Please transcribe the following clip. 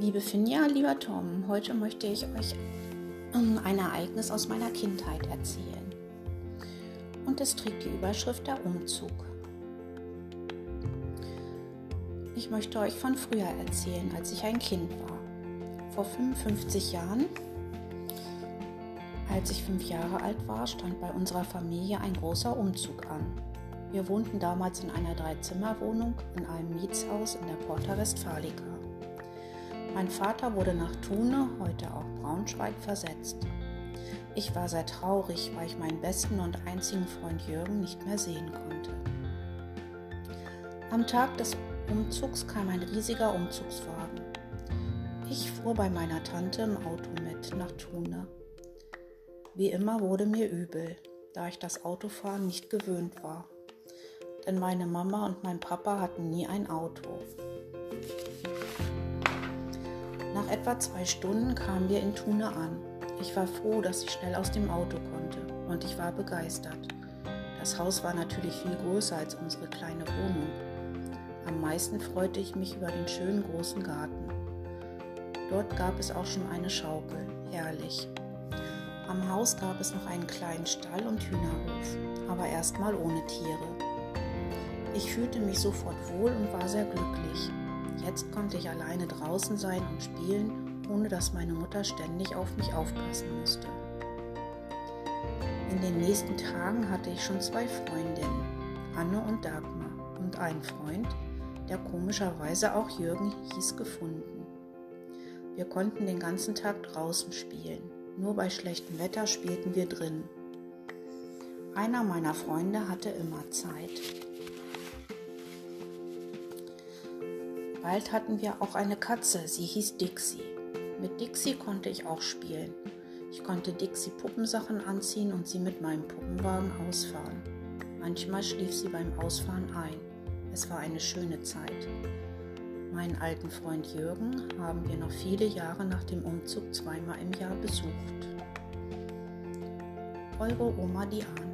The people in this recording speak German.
Liebe Finja, lieber Tom, heute möchte ich euch ähm, ein Ereignis aus meiner Kindheit erzählen. Und es trägt die Überschrift der Umzug. Ich möchte euch von früher erzählen, als ich ein Kind war. Vor 55 Jahren, als ich fünf Jahre alt war, stand bei unserer Familie ein großer Umzug an. Wir wohnten damals in einer Dreizimmerwohnung in einem Mietshaus in der Porta Westfalica. Mein Vater wurde nach Thune, heute auch Braunschweig, versetzt. Ich war sehr traurig, weil ich meinen besten und einzigen Freund Jürgen nicht mehr sehen konnte. Am Tag des Umzugs kam ein riesiger Umzugswagen. Ich fuhr bei meiner Tante im Auto mit nach Thune. Wie immer wurde mir übel, da ich das Autofahren nicht gewöhnt war. Denn meine Mama und mein Papa hatten nie ein Auto. Etwa zwei Stunden kamen wir in Thune an. Ich war froh, dass ich schnell aus dem Auto konnte und ich war begeistert. Das Haus war natürlich viel größer als unsere kleine Wohnung. Am meisten freute ich mich über den schönen großen Garten. Dort gab es auch schon eine Schaukel, herrlich. Am Haus gab es noch einen kleinen Stall und Hühnerhof, aber erstmal ohne Tiere. Ich fühlte mich sofort wohl und war sehr glücklich. Jetzt konnte ich alleine draußen sein und spielen, ohne dass meine Mutter ständig auf mich aufpassen musste. In den nächsten Tagen hatte ich schon zwei Freundinnen, Anne und Dagmar, und einen Freund, der komischerweise auch Jürgen hieß, gefunden. Wir konnten den ganzen Tag draußen spielen, nur bei schlechtem Wetter spielten wir drin. Einer meiner Freunde hatte immer Zeit. Bald hatten wir auch eine Katze, sie hieß Dixie. Mit Dixie konnte ich auch spielen. Ich konnte Dixie Puppensachen anziehen und sie mit meinem Puppenwagen ausfahren. Manchmal schlief sie beim Ausfahren ein. Es war eine schöne Zeit. Meinen alten Freund Jürgen haben wir noch viele Jahre nach dem Umzug zweimal im Jahr besucht. Eure Oma Diana